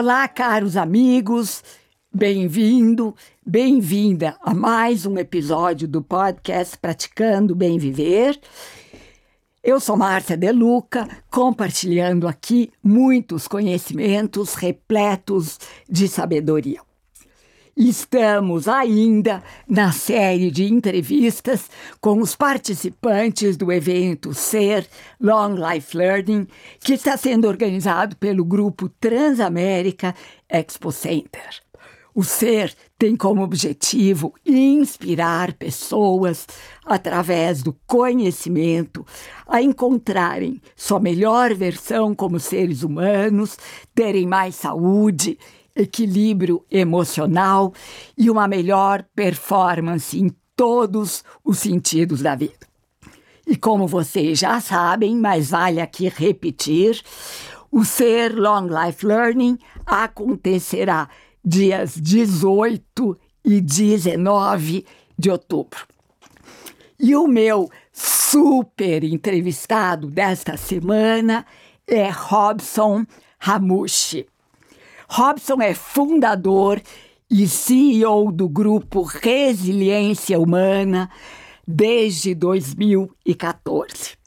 Olá, caros amigos, bem-vindo, bem-vinda a mais um episódio do podcast Praticando Bem Viver. Eu sou Márcia Deluca, compartilhando aqui muitos conhecimentos repletos de sabedoria. Estamos ainda na série de entrevistas com os participantes do evento Ser Long Life Learning, que está sendo organizado pelo grupo Transamérica Expo Center. O Ser tem como objetivo inspirar pessoas através do conhecimento a encontrarem sua melhor versão como seres humanos, terem mais saúde equilíbrio emocional e uma melhor performance em todos os sentidos da vida. E como vocês já sabem, mas vale aqui repetir, o Ser Long Life Learning acontecerá dias 18 e 19 de outubro. E o meu super entrevistado desta semana é Robson Ramushi. Robson é fundador e CEO do grupo Resiliência Humana desde 2014.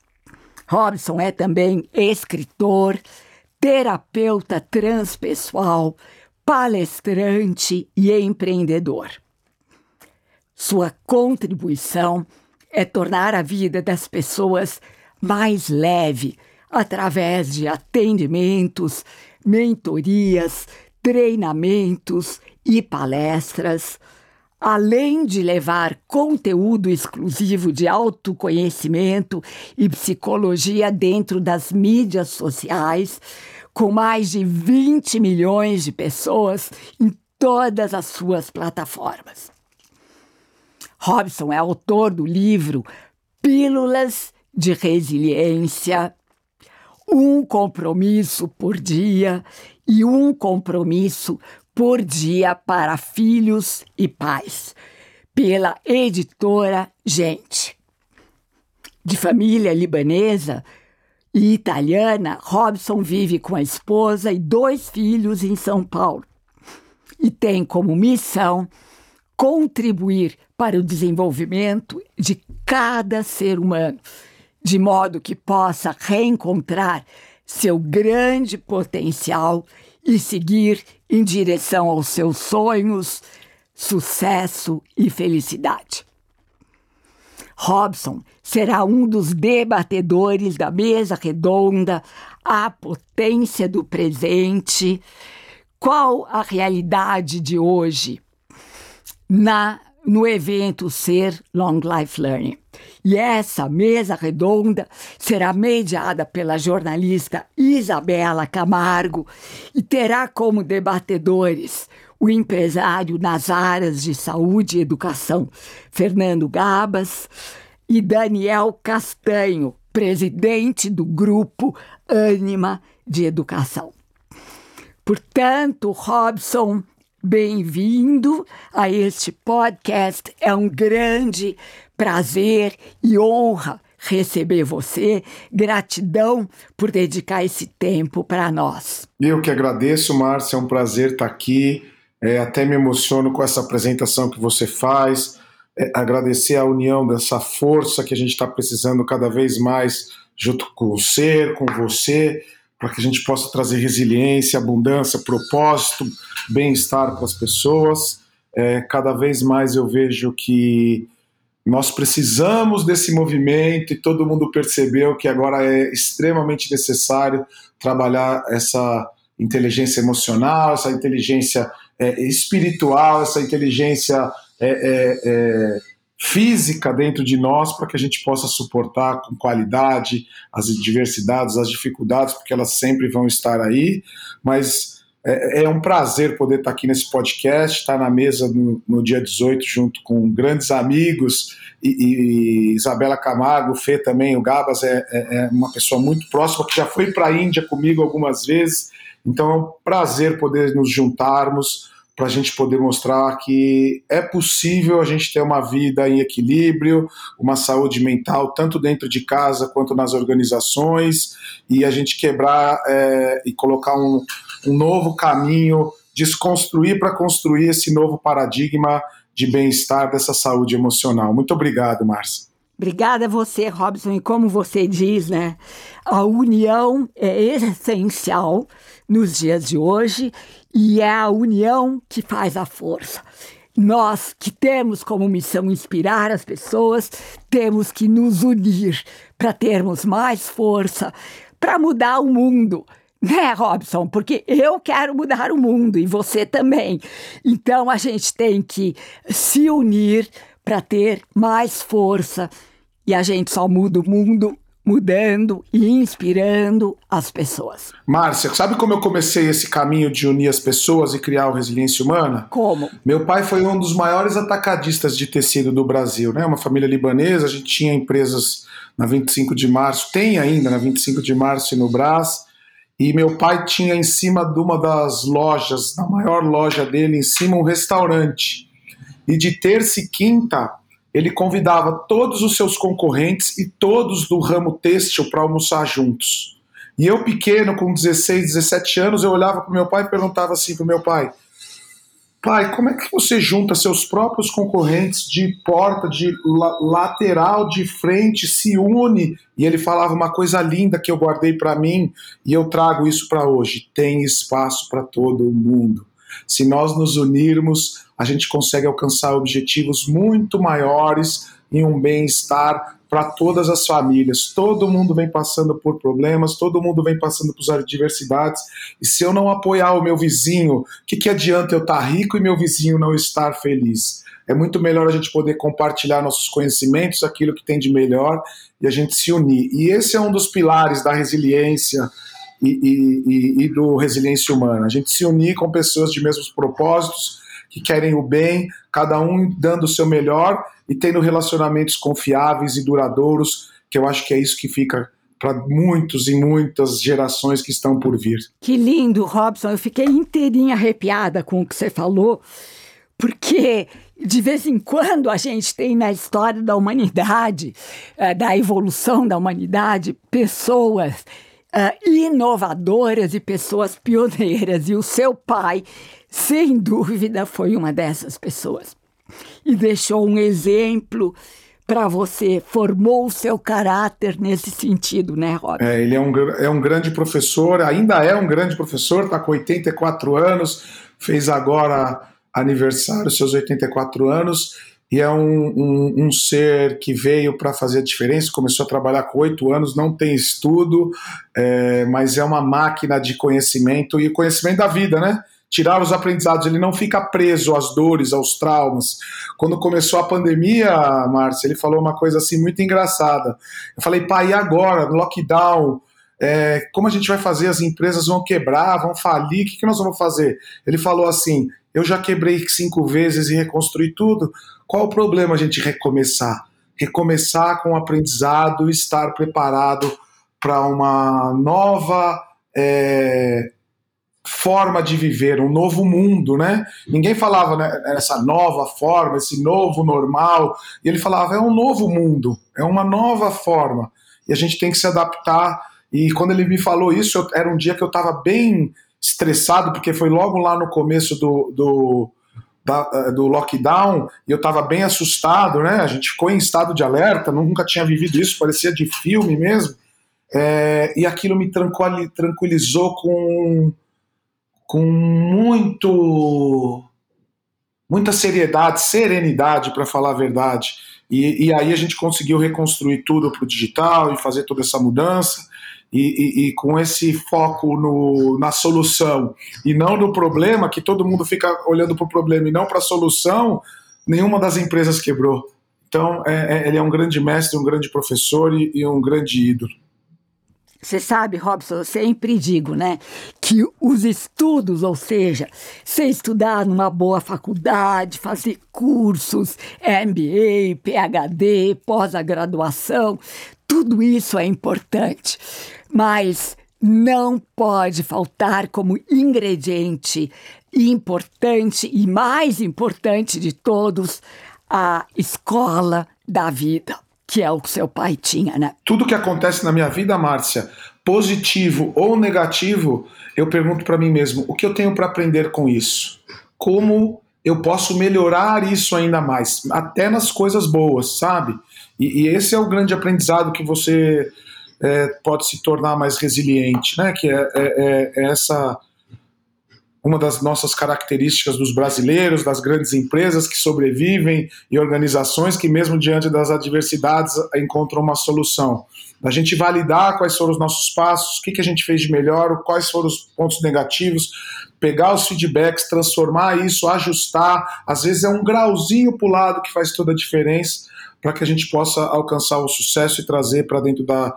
Robson é também escritor, terapeuta transpessoal, palestrante e empreendedor. Sua contribuição é tornar a vida das pessoas mais leve através de atendimentos, mentorias, treinamentos e palestras, além de levar conteúdo exclusivo de autoconhecimento e psicologia dentro das mídias sociais, com mais de 20 milhões de pessoas em todas as suas plataformas. Robson é autor do livro Pílulas de Resiliência um compromisso por dia e um compromisso por dia para filhos e pais, pela editora Gente. De família libanesa e italiana, Robson vive com a esposa e dois filhos em São Paulo. E tem como missão contribuir para o desenvolvimento de cada ser humano de modo que possa reencontrar seu grande potencial e seguir em direção aos seus sonhos, sucesso e felicidade. Robson será um dos debatedores da mesa redonda A Potência do Presente. Qual a realidade de hoje na no evento Ser Long Life Learning. E essa mesa redonda será mediada pela jornalista Isabela Camargo e terá como debatedores o empresário nas áreas de saúde e educação, Fernando Gabas, e Daniel Castanho, presidente do grupo Anima de Educação. Portanto, Robson, bem-vindo a este podcast. É um grande prazer e honra receber você. Gratidão por dedicar esse tempo para nós. Eu que agradeço, Márcia. É um prazer estar aqui. É, até me emociono com essa apresentação que você faz. É, agradecer a união dessa força que a gente está precisando cada vez mais junto com o ser, com você para que a gente possa trazer resiliência, abundância, propósito, bem-estar para as pessoas. É, cada vez mais eu vejo que nós precisamos desse movimento e todo mundo percebeu que agora é extremamente necessário trabalhar essa inteligência emocional, essa inteligência é, espiritual, essa inteligência é, é, é física dentro de nós para que a gente possa suportar com qualidade as diversidades, as dificuldades, porque elas sempre vão estar aí, mas é, é um prazer poder estar aqui nesse podcast, estar na mesa no, no dia 18 junto com grandes amigos e, e, Isabela Camargo, o Fê também, o Gabas é, é, é uma pessoa muito próxima que já foi para a Índia comigo algumas vezes, então é um prazer poder nos juntarmos para a gente poder mostrar que é possível a gente ter uma vida em equilíbrio, uma saúde mental, tanto dentro de casa quanto nas organizações, e a gente quebrar é, e colocar um, um novo caminho, desconstruir para construir esse novo paradigma de bem-estar dessa saúde emocional. Muito obrigado, Márcia. Obrigada a você, Robson. E como você diz, né? A união é essencial nos dias de hoje e é a união que faz a força. Nós que temos como missão inspirar as pessoas, temos que nos unir para termos mais força para mudar o mundo. Né, Robson? Porque eu quero mudar o mundo e você também. Então a gente tem que se unir para ter mais força e a gente só muda o mundo mudando e inspirando as pessoas. Márcia, sabe como eu comecei esse caminho de unir as pessoas e criar o Resiliência Humana? Como? Meu pai foi um dos maiores atacadistas de tecido do Brasil, né? Uma família libanesa, a gente tinha empresas na 25 de março, tem ainda na 25 de março e no Brás. E meu pai tinha em cima de uma das lojas, na maior loja dele, em cima um restaurante. E de terça e quinta ele convidava todos os seus concorrentes e todos do ramo têxtil para almoçar juntos. E eu, pequeno, com 16, 17 anos, eu olhava para meu pai e perguntava assim para meu pai: Pai, como é que você junta seus próprios concorrentes de porta, de la lateral, de frente, se une? E ele falava uma coisa linda que eu guardei para mim e eu trago isso para hoje: tem espaço para todo mundo. Se nós nos unirmos, a gente consegue alcançar objetivos muito maiores em um bem-estar para todas as famílias. Todo mundo vem passando por problemas, todo mundo vem passando por adversidades. E se eu não apoiar o meu vizinho, o que, que adianta eu estar tá rico e meu vizinho não estar feliz? É muito melhor a gente poder compartilhar nossos conhecimentos, aquilo que tem de melhor, e a gente se unir. E esse é um dos pilares da resiliência e, e, e do resiliência humana. A gente se unir com pessoas de mesmos propósitos, que querem o bem, cada um dando o seu melhor e tendo relacionamentos confiáveis e duradouros, que eu acho que é isso que fica para muitos e muitas gerações que estão por vir. Que lindo, Robson. Eu fiquei inteirinha arrepiada com o que você falou, porque de vez em quando a gente tem na história da humanidade, eh, da evolução da humanidade, pessoas uh, inovadoras e pessoas pioneiras. E o seu pai, sem dúvida, foi uma dessas pessoas. E deixou um exemplo para você, formou o seu caráter nesse sentido, né, Rob? É, ele é um, é um grande professor, ainda é um grande professor, está com 84 anos, fez agora aniversário, seus 84 anos, e é um, um, um ser que veio para fazer a diferença. Começou a trabalhar com oito anos, não tem estudo, é, mas é uma máquina de conhecimento e conhecimento da vida, né? Tirar os aprendizados, ele não fica preso às dores, aos traumas. Quando começou a pandemia, Márcia, ele falou uma coisa assim muito engraçada. Eu falei, pai, e agora? No lockdown, é, como a gente vai fazer? As empresas vão quebrar, vão falir, o que, que nós vamos fazer? Ele falou assim: eu já quebrei cinco vezes e reconstruí tudo. Qual o problema a gente recomeçar? Recomeçar com o aprendizado, estar preparado para uma nova é, forma de viver, um novo mundo, né? Ninguém falava né, essa nova forma, esse novo normal, e ele falava é um novo mundo, é uma nova forma, e a gente tem que se adaptar. E quando ele me falou isso, eu, era um dia que eu estava bem estressado, porque foi logo lá no começo do, do da, eh, do lockdown e eu estava bem assustado, né? A gente ficou em estado de alerta, nunca tinha vivido isso, parecia de filme mesmo. É, e aquilo me tranquilizou com, com muito muita seriedade, serenidade, para falar a verdade. E, e, aí a gente conseguiu reconstruir tudo para o digital e fazer toda essa mudança e, e, e, com esse foco no, na solução e não no problema, que todo mundo fica olhando para o problema e não para a solução, nenhuma das empresas quebrou. Então, é, é, ele é um grande mestre, um grande professor e, e um grande ídolo. Você sabe, Robson, eu sempre digo, né, que os estudos, ou seja, você estudar numa boa faculdade, fazer cursos, MBA, PhD, pós-graduação, tudo isso é importante. Mas não pode faltar como ingrediente importante e mais importante de todos a escola da vida, que é o que seu pai tinha, né? Tudo que acontece na minha vida, Márcia, positivo ou negativo, eu pergunto para mim mesmo: o que eu tenho para aprender com isso? Como eu posso melhorar isso ainda mais, até nas coisas boas, sabe? E, e esse é o grande aprendizado que você é, pode se tornar mais resiliente, né? Que é, é, é, é essa uma das nossas características dos brasileiros, das grandes empresas que sobrevivem e organizações que, mesmo diante das adversidades, encontram uma solução. A gente validar quais foram os nossos passos, o que, que a gente fez de melhor, quais foram os pontos negativos, pegar os feedbacks, transformar isso, ajustar. Às vezes é um grauzinho para o lado que faz toda a diferença para que a gente possa alcançar o sucesso e trazer para dentro da,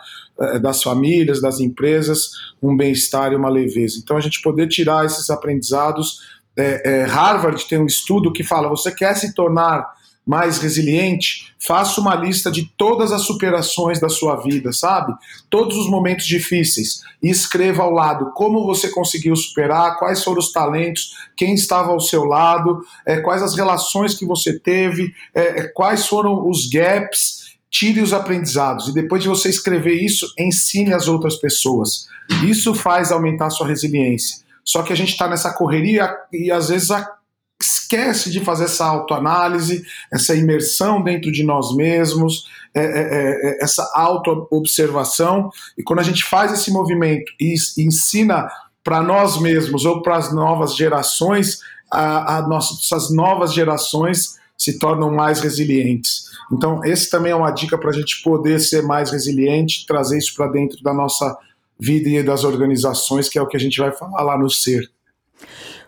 das famílias, das empresas, um bem-estar e uma leveza. Então, a gente poder tirar esses aprendizados. É, é, Harvard tem um estudo que fala: você quer se tornar mais resiliente, faça uma lista de todas as superações da sua vida, sabe? Todos os momentos difíceis e escreva ao lado como você conseguiu superar, quais foram os talentos, quem estava ao seu lado, é, quais as relações que você teve, é quais foram os gaps. Tire os aprendizados e depois de você escrever isso, ensine as outras pessoas. Isso faz aumentar a sua resiliência. Só que a gente está nessa correria e às vezes esquece de fazer essa autoanálise, essa imersão dentro de nós mesmos, é, é, é, é essa auto-observação. E quando a gente faz esse movimento e, ensina para nós mesmos ou para as novas gerações, a, a novas gerações se tornam mais resilientes. Então, esse também é uma dica para a gente poder ser mais resiliente, trazer isso para dentro da nossa vida e das organizações, que é o que a gente vai falar lá no Ser.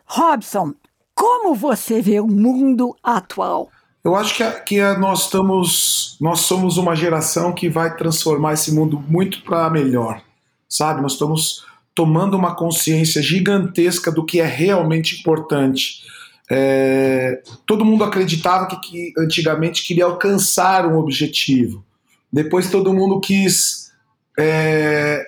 Robson, como você vê o mundo atual? Eu acho que, a, que a, nós estamos, nós somos uma geração que vai transformar esse mundo muito para melhor, sabe? Nós estamos tomando uma consciência gigantesca do que é realmente importante. É, todo mundo acreditava que, que antigamente queria alcançar um objetivo. Depois todo mundo quis é,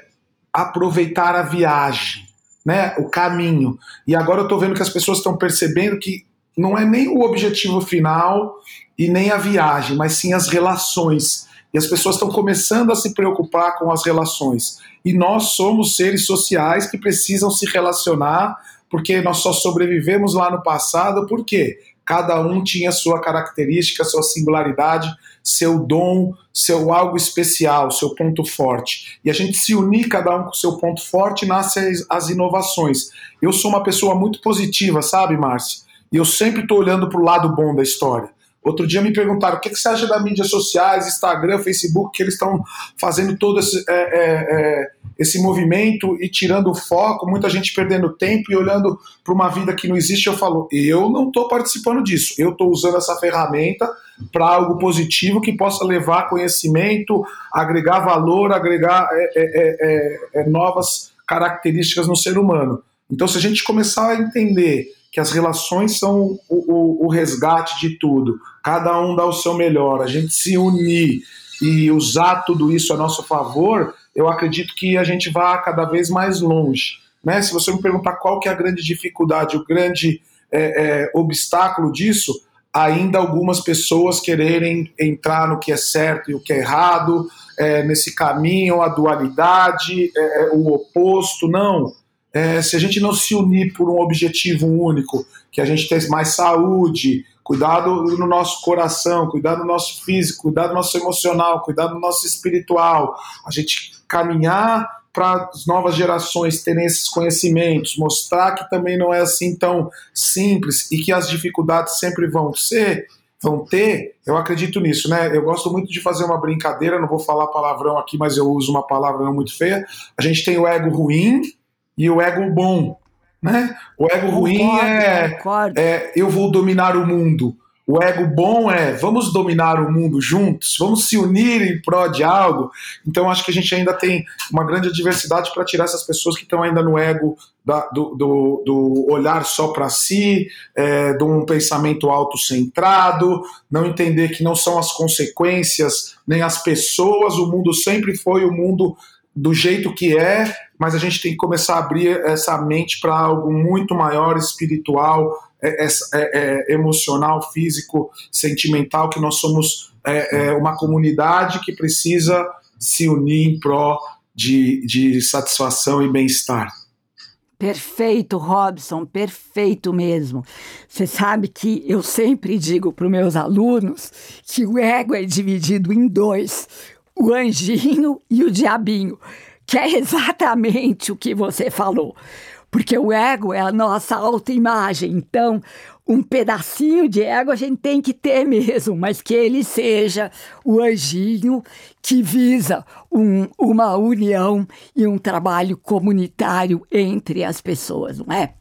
aproveitar a viagem né, o caminho. E agora eu estou vendo que as pessoas estão percebendo que não é nem o objetivo final e nem a viagem, mas sim as relações. E as pessoas estão começando a se preocupar com as relações. E nós somos seres sociais que precisam se relacionar, porque nós só sobrevivemos lá no passado, por quê? Cada um tinha sua característica, sua singularidade, seu dom, seu algo especial, seu ponto forte. E a gente se unir cada um com seu ponto forte, nasce as, as inovações. Eu sou uma pessoa muito positiva, sabe, Márcia? E eu sempre estou olhando para o lado bom da história. Outro dia me perguntaram o que, que você acha das mídias sociais, Instagram, Facebook, que eles estão fazendo todo esse, é, é, é, esse movimento e tirando o foco, muita gente perdendo tempo e olhando para uma vida que não existe. Eu falo, eu não estou participando disso, eu estou usando essa ferramenta para algo positivo que possa levar conhecimento, agregar valor, agregar é, é, é, novas características no ser humano. Então, se a gente começar a entender que as relações são o, o, o, resgate de tudo. Cada um dá o seu melhor. A gente se unir e usar tudo isso a nosso favor, eu acredito que a gente vá cada vez mais longe. Né? Se você me perguntar qual que é a grande dificuldade, o grande é, é, obstáculo disso, ainda algumas pessoas quererem entrar no que é certo e o que é errado, é, nesse caminho, a dualidade, é, é, o oposto. Não é, se a gente não se unir por um objetivo único, que a gente tenha mais saúde, cuidado no nosso coração, cuidado no nosso físico, cuidado no nosso emocional, cuidado no nosso espiritual, a gente caminhar para as novas gerações terem esses conhecimentos, mostrar que também não é assim tão simples e que as dificuldades sempre vão ser, vão ter, eu acredito nisso, né? Eu gosto muito de fazer uma brincadeira, não vou falar palavrão aqui, mas eu uso uma palavra não muito feia. A gente tem o ego ruim, e o ego bom. Né? O ego ruim é, é eu vou dominar o mundo. O ego bom é vamos dominar o mundo juntos, vamos se unir em prol de algo. Então acho que a gente ainda tem uma grande diversidade para tirar essas pessoas que estão ainda no ego da, do, do, do, olhar só para si, é, de um pensamento autocentrado, não entender que não são as consequências nem as pessoas, o mundo sempre foi o mundo do jeito que é, mas a gente tem que começar a abrir essa mente para algo muito maior, espiritual, é, é, é, emocional, físico, sentimental, que nós somos é, é, uma comunidade que precisa se unir em pró de, de satisfação e bem-estar. Perfeito, Robson, perfeito mesmo. Você sabe que eu sempre digo para os meus alunos que o ego é dividido em dois: o anjinho e o diabinho, que é exatamente o que você falou. Porque o ego é a nossa autoimagem. Então, um pedacinho de ego a gente tem que ter mesmo, mas que ele seja o anjinho que visa um, uma união e um trabalho comunitário entre as pessoas, não é?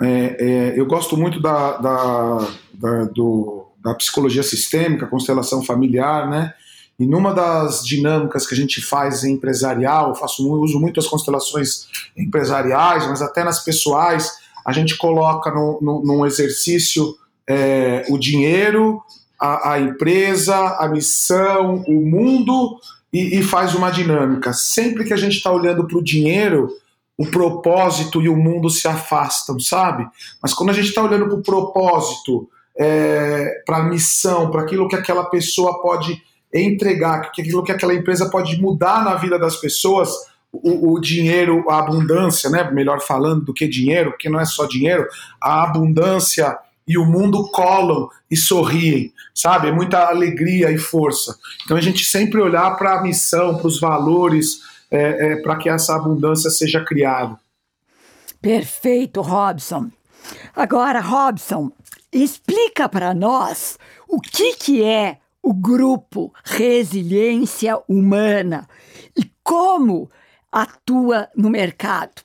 é, é eu gosto muito da, da, da, do, da psicologia sistêmica, constelação familiar, né? E numa das dinâmicas que a gente faz em empresarial, eu faço, uso muito as constelações empresariais, mas até nas pessoais, a gente coloca no, no, num exercício é, o dinheiro, a, a, empresa, a missão, o mundo e, e faz uma dinâmica. Sempre que a gente está olhando para o dinheiro, o propósito e o mundo se afastam, sabe? Mas quando a gente está olhando para o propósito, é, para a missão, para aquilo que aquela pessoa pode entregar, que aquilo que aquela empresa pode mudar na vida das pessoas, o, o, dinheiro, a abundância, né? Melhor falando do que dinheiro, porque não é só dinheiro, a abundância e o mundo colam e sorriem, sabe? É muita alegria e força. Então a gente sempre olhar para a missão, para os valores, é, é, para que essa abundância seja criada. Perfeito, Robson. Agora, Robson, explica para nós o que, que é o grupo Resiliência Humana e como atua no mercado?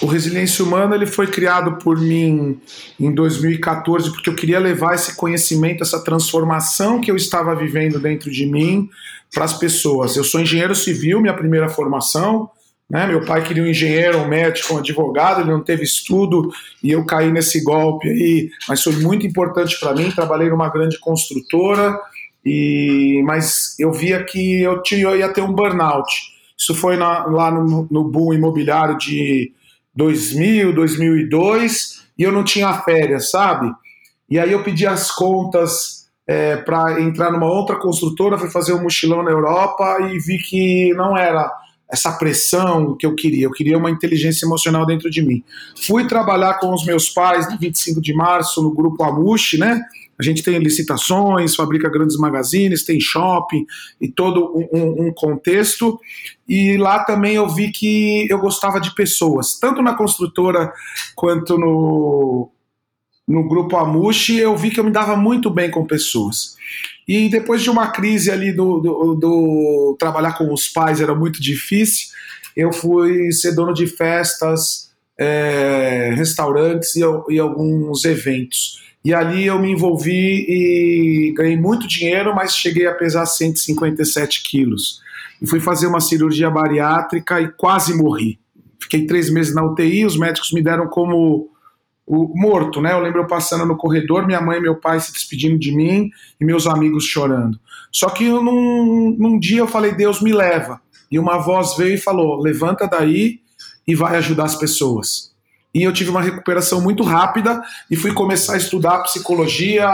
O Resiliência Humana ele foi criado por mim em 2014 porque eu queria levar esse conhecimento, essa transformação que eu estava vivendo dentro de mim para as pessoas. Eu sou engenheiro civil, minha primeira formação. Né? Meu pai queria um engenheiro, um médico, um advogado, ele não teve estudo e eu caí nesse golpe aí. Mas foi muito importante para mim. Trabalhei numa grande construtora, e mas eu via que eu, tinha, eu ia ter um burnout. Isso foi na, lá no, no boom imobiliário de 2000, 2002, e eu não tinha férias, sabe? E aí eu pedi as contas é, para entrar numa outra construtora, fui fazer um mochilão na Europa e vi que não era essa pressão que eu queria. Eu queria uma inteligência emocional dentro de mim. Fui trabalhar com os meus pais no 25 de março no grupo Amushi, né? A gente tem licitações, fabrica grandes magazines, tem shopping e todo um, um, contexto. E lá também eu vi que eu gostava de pessoas, tanto na construtora quanto no, no grupo Amushi, eu vi que eu me dava muito bem com pessoas. E depois de uma crise ali do, do, do trabalhar com os pais era muito difícil, eu fui ser dono de festas, é, restaurantes e, e alguns eventos. E ali eu me envolvi e ganhei muito dinheiro, mas cheguei a pesar 157 quilos. E fui fazer uma cirurgia bariátrica e quase morri. Fiquei três meses na UTI, os médicos me deram como o morto, né? Eu lembro eu passando no corredor, minha mãe e meu pai se despedindo de mim e meus amigos chorando. Só que num, num dia eu falei, Deus me leva. E uma voz veio e falou: levanta daí e vai ajudar as pessoas e eu tive uma recuperação muito rápida e fui começar a estudar psicologia,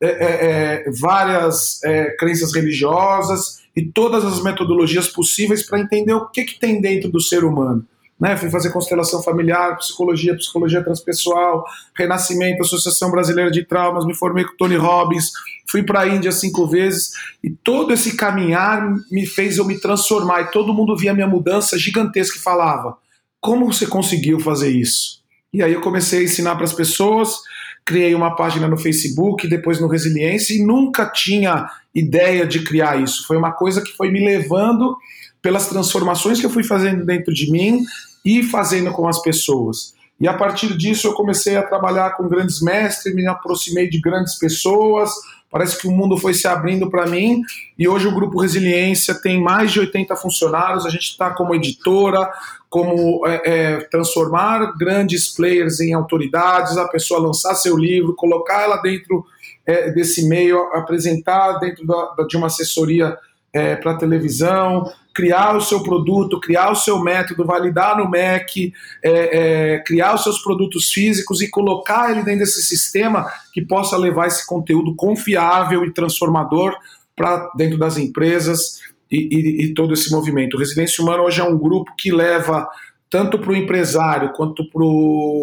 é, é, é, várias é, crenças religiosas e todas as metodologias possíveis para entender o que, que tem dentro do ser humano. Né? Fui fazer constelação familiar, psicologia, psicologia transpessoal, renascimento, Associação Brasileira de Traumas, me formei com Tony Robbins, fui para a Índia cinco vezes e todo esse caminhar me fez eu me transformar e todo mundo via minha mudança gigantesca e falava como você conseguiu fazer isso? E aí eu comecei a ensinar para as pessoas, criei uma página no Facebook, depois no Resiliência, e nunca tinha ideia de criar isso. Foi uma coisa que foi me levando pelas transformações que eu fui fazendo dentro de mim e fazendo com as pessoas. E a partir disso eu comecei a trabalhar com grandes mestres, me aproximei de grandes pessoas, Parece que o mundo foi se abrindo para mim e hoje o Grupo Resiliência tem mais de 80 funcionários. A gente está como editora, como é, é, transformar grandes players em autoridades, a pessoa lançar seu livro, colocar ela dentro é, desse meio, apresentar dentro da, de uma assessoria é, para televisão, criar o seu produto, criar o seu método, validar no MEC, é, é, criar os seus produtos físicos e colocar ele dentro desse sistema que possa levar esse conteúdo confiável e transformador para dentro das empresas e, e, e todo esse movimento. O Resiliência Humana hoje é um grupo que leva tanto para o empresário, quanto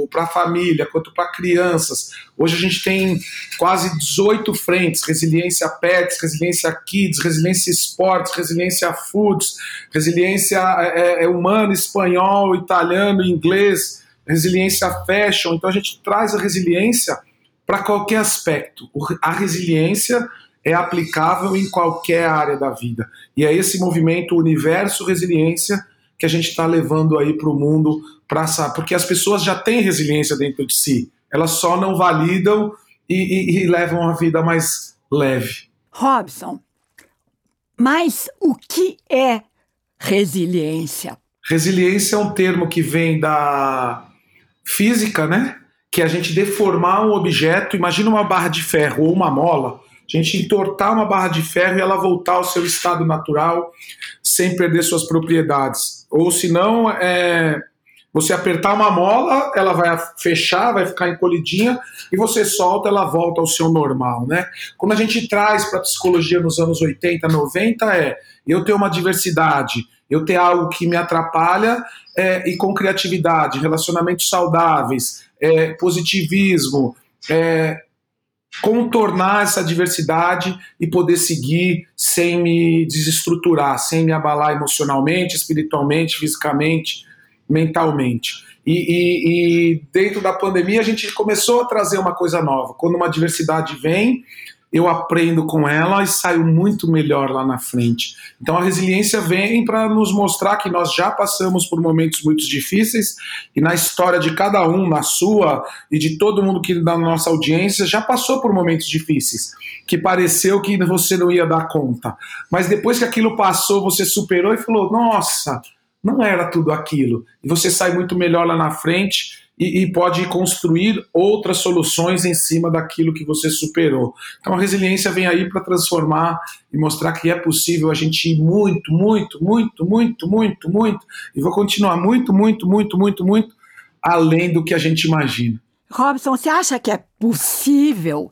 para a família, quanto para crianças. Hoje a gente tem quase 18 frentes: resiliência pets, resiliência kids, resiliência esportes, resiliência foods, resiliência é, é, é humana, espanhol, italiano, inglês, resiliência fashion. Então a gente traz a resiliência para qualquer aspecto. A resiliência é aplicável em qualquer área da vida. E é esse movimento Universo Resiliência que a gente está levando aí para o mundo, pra, porque as pessoas já têm resiliência dentro de si, elas só não validam e, e, e levam a vida mais leve. Robson, mas o que é resiliência? Resiliência é um termo que vem da física, né? Que é a gente deformar um objeto, imagina uma barra de ferro ou uma mola, a gente entortar uma barra de ferro e ela voltar ao seu estado natural sem perder suas propriedades. Ou se não, é, você apertar uma mola, ela vai fechar, vai ficar encolhidinha, e você solta, ela volta ao seu normal, né? Quando a gente traz para a psicologia nos anos 80, 90, é eu ter uma diversidade, eu ter algo que me atrapalha é, e com criatividade, relacionamentos saudáveis, é, positivismo, é, contornar essa diversidade e poder seguir sem me desestruturar, sem me abalar emocionalmente, espiritualmente, fisicamente, mentalmente. E, e, e, dentro da pandemia a gente começou a trazer uma coisa nova. Quando uma diversidade vem, eu aprendo com ela e saio muito melhor lá na frente. Então a resiliência vem para nos mostrar que nós já passamos por momentos muito difíceis e na história de cada um, na sua e de todo mundo que da nossa audiência já passou por momentos difíceis, que pareceu que você não ia dar conta. Mas depois que aquilo passou, você superou e falou: "Nossa, não era tudo aquilo". E você sai muito melhor lá na frente e, e, pode construir outras soluções em cima daquilo que você superou. Então a resiliência vem aí para transformar e mostrar que é possível a gente ir muito, muito, muito, muito, muito, muito, e vou continuar muito, muito, muito, muito, muito, além do que a gente imagina. Robson, você acha que é possível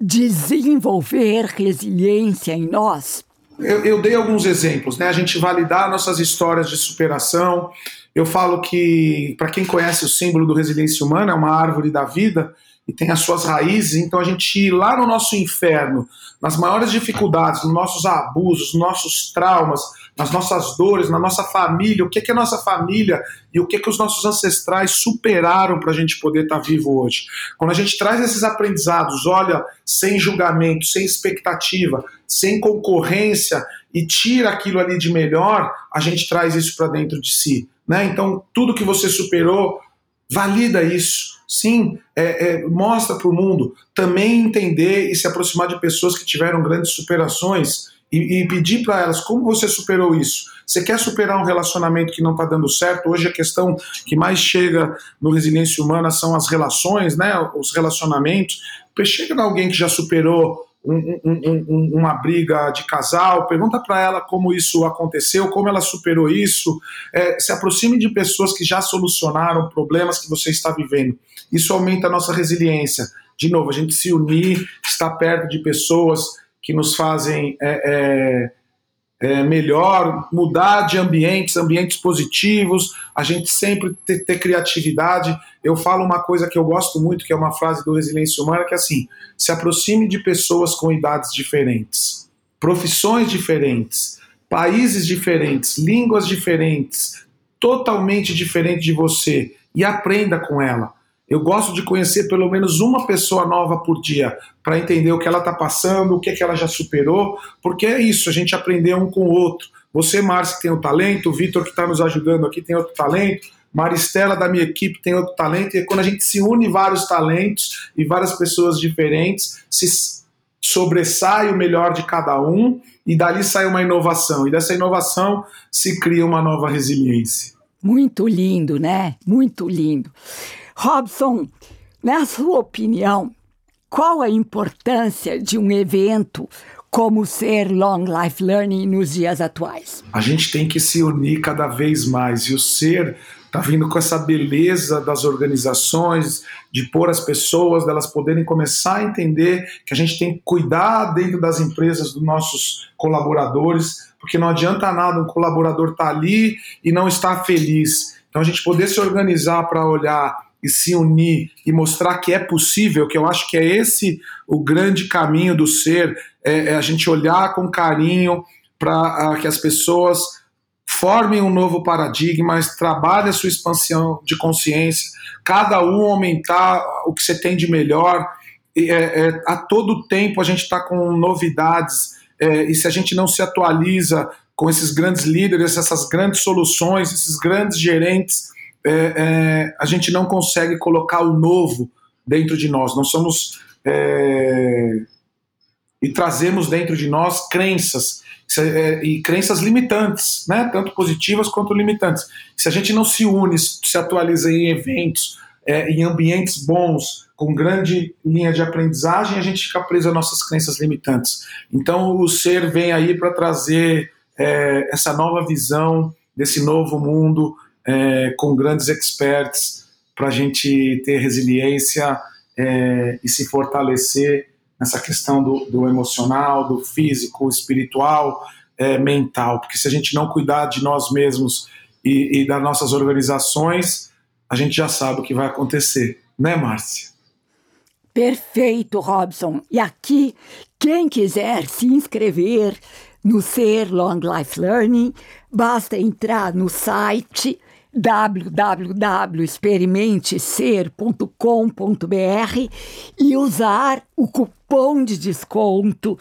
desenvolver resiliência em nós? Eu, eu dei alguns exemplos, né? A gente validar nossas histórias de superação, eu falo que, para quem conhece o símbolo do resiliência humana, é uma árvore da vida e tem as suas raízes, então a gente lá no nosso inferno, nas maiores dificuldades, nos nossos abusos, nos nossos traumas, nas nossas dores, na nossa família, o que, que é nossa família e o que, que os nossos ancestrais superaram para a gente poder estar tá vivo hoje. Quando a gente traz esses aprendizados, olha, sem julgamento, sem expectativa, sem concorrência e tira aquilo ali de melhor, a gente traz isso para dentro de si. Né? Então, tudo que você superou, valida isso. Sim, é, é, mostra para o mundo. Também entender e se aproximar de pessoas que tiveram grandes superações e, e pedir para elas como você superou isso. Você quer superar um relacionamento que não está dando certo? Hoje a questão que mais chega no resiliência humana são as relações, né? Os relacionamentos. Chega alguém que já superou um, um, um, uma briga de casal, pergunta para ela como isso aconteceu, como ela superou isso, é, se aproxime de pessoas que já solucionaram problemas que você está vivendo. Isso aumenta a nossa resiliência. De novo, a gente se unir, estar perto de pessoas que nos fazem é, é, é, melhor, mudar de ambientes, ambientes positivos, a gente sempre ter, ter, criatividade. Eu falo uma coisa que eu gosto muito, que é uma frase do Resiliência Humana, que é assim: se aproxime de pessoas com idades diferentes, profissões diferentes, países diferentes, línguas diferentes, totalmente diferente de você, e aprenda com ela. Eu gosto de conhecer pelo menos uma pessoa nova por dia para entender o que ela está passando, o que, é que ela já superou, porque é isso, a gente aprender um com o outro. Você, Márcio, tem o um talento, o Vitor, que está nos ajudando aqui, tem outro talento, Maristela, da minha equipe, tem outro talento, e quando a gente se une vários talentos e várias pessoas diferentes, se sobressai o melhor de cada um, e dali sai uma inovação, e dessa inovação se cria uma nova resiliência. Muito lindo, né? Muito lindo. Robson, na sua opinião, qual a importância de um evento como ser Long Life Learning nos dias atuais? A gente tem que se unir cada vez mais e o ser está vindo com essa beleza das organizações, de pôr as pessoas, delas poderem começar a entender que a gente tem que cuidar dentro das empresas dos nossos colaboradores, porque não adianta nada um colaborador estar tá ali e não estar feliz. Então a gente poder se organizar para olhar e se unir e mostrar que é possível, que eu acho que é esse o grande caminho do ser, é, é a gente olhar com carinho para que as pessoas formem um novo paradigma, trabalhem a sua expansão de consciência, cada um aumentar o que você tem de melhor. É, é, a todo tempo a gente está com novidades, é, e se a gente não se atualiza com esses grandes líderes, essas grandes soluções, esses grandes gerentes, é, é, a gente não consegue colocar o novo dentro de nós. Nós somos. É, e trazemos dentro de nós crenças é, e crenças limitantes, né? tanto positivas quanto limitantes. Se a gente não se une, se atualiza em eventos, é, em ambientes bons, com grande linha de aprendizagem, a gente fica preso às nossas crenças limitantes. Então, o ser vem aí para trazer é, essa nova visão desse novo mundo é, com grandes experts para a gente ter resiliência é, e se fortalecer nessa questão do, do emocional, do físico, espiritual, é, mental. Porque se a gente não cuidar de nós mesmos e, e das nossas organizações, a gente já sabe o que vai acontecer, né, Márcia? Perfeito, Robson. E aqui, quem quiser se inscrever no Ser Long Life Learning, basta entrar no site www.experimentecer.com.br e usar o cupom de desconto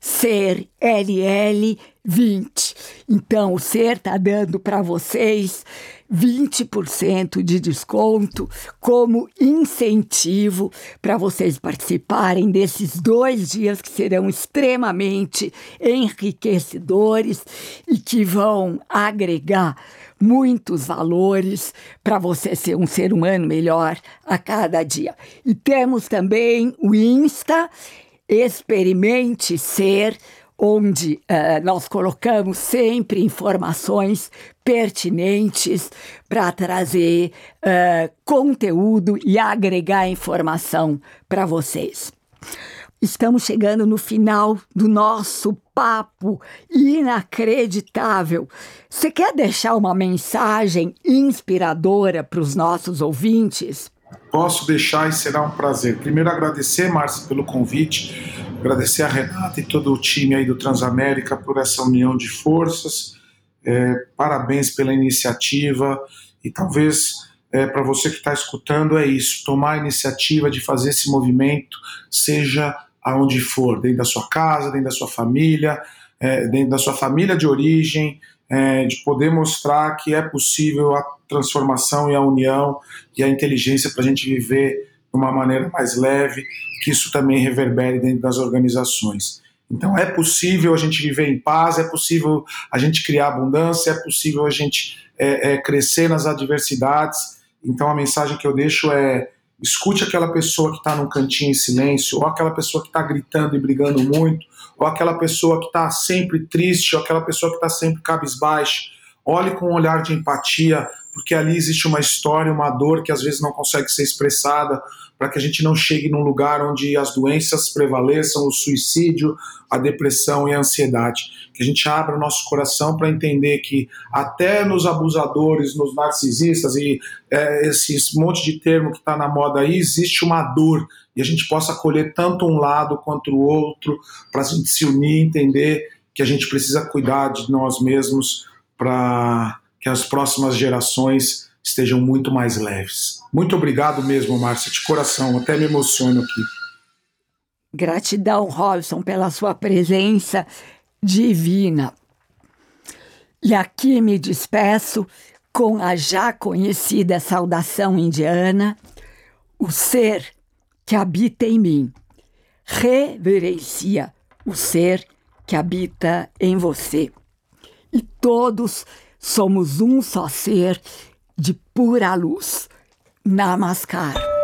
SER LL 20. Então, o SER está dando para vocês 20% de desconto como incentivo para vocês participarem desses dois dias que serão extremamente enriquecedores e que vão agregar muitos valores para você ser um ser humano melhor a cada dia. E temos também o Insta, Experimente Ser, onde uh, nós colocamos sempre informações pertinentes para trazer uh, conteúdo e agregar informação para vocês. Estamos chegando no final do nosso papo inacreditável. Você quer deixar uma mensagem inspiradora para os nossos ouvintes? Posso deixar e será um prazer. Primeiro, agradecer, Márcia, pelo convite, agradecer a Renata e todo o time aí do Transamérica por essa união de forças. É, parabéns pela iniciativa e talvez é, para você que está escutando é isso: tomar a iniciativa de fazer esse movimento, seja aonde for, dentro da sua casa, dentro da sua família, é, dentro da sua família de origem, é, de poder mostrar que é possível a transformação e a união e a inteligência para a gente viver de uma maneira mais leve, que isso também reverbere dentro das organizações. Então é possível a gente viver em paz, é possível a gente criar abundância, é possível a gente é, é, crescer nas adversidades. Então a mensagem que eu deixo é Escute aquela pessoa que está num cantinho em silêncio, ou aquela pessoa que está gritando e brigando muito, ou aquela pessoa que está sempre triste, ou aquela pessoa que está sempre cabisbaixa. Olhe com um olhar de empatia, porque ali existe uma história, uma dor que às vezes não consegue ser expressada, para que a gente não chegue num lugar onde as doenças prevaleçam, o suicídio, a depressão e a ansiedade. Que a gente abra o nosso coração para entender que até nos abusadores, nos narcisistas e é, esses monte de termo que está na moda aí, existe uma dor e a gente possa acolher tanto um lado quanto o outro, para a gente se unir, entender que a gente precisa cuidar de nós mesmos para que as próximas gerações estejam muito mais leves. Muito obrigado mesmo, Márcia, de coração, até me emociono aqui. Gratidão, Robson, pela sua presença divina. E aqui me despeço com a já conhecida saudação indiana: o ser que habita em mim reverencia o ser que habita em você. E todos Somos um só ser de pura luz. Namaskar.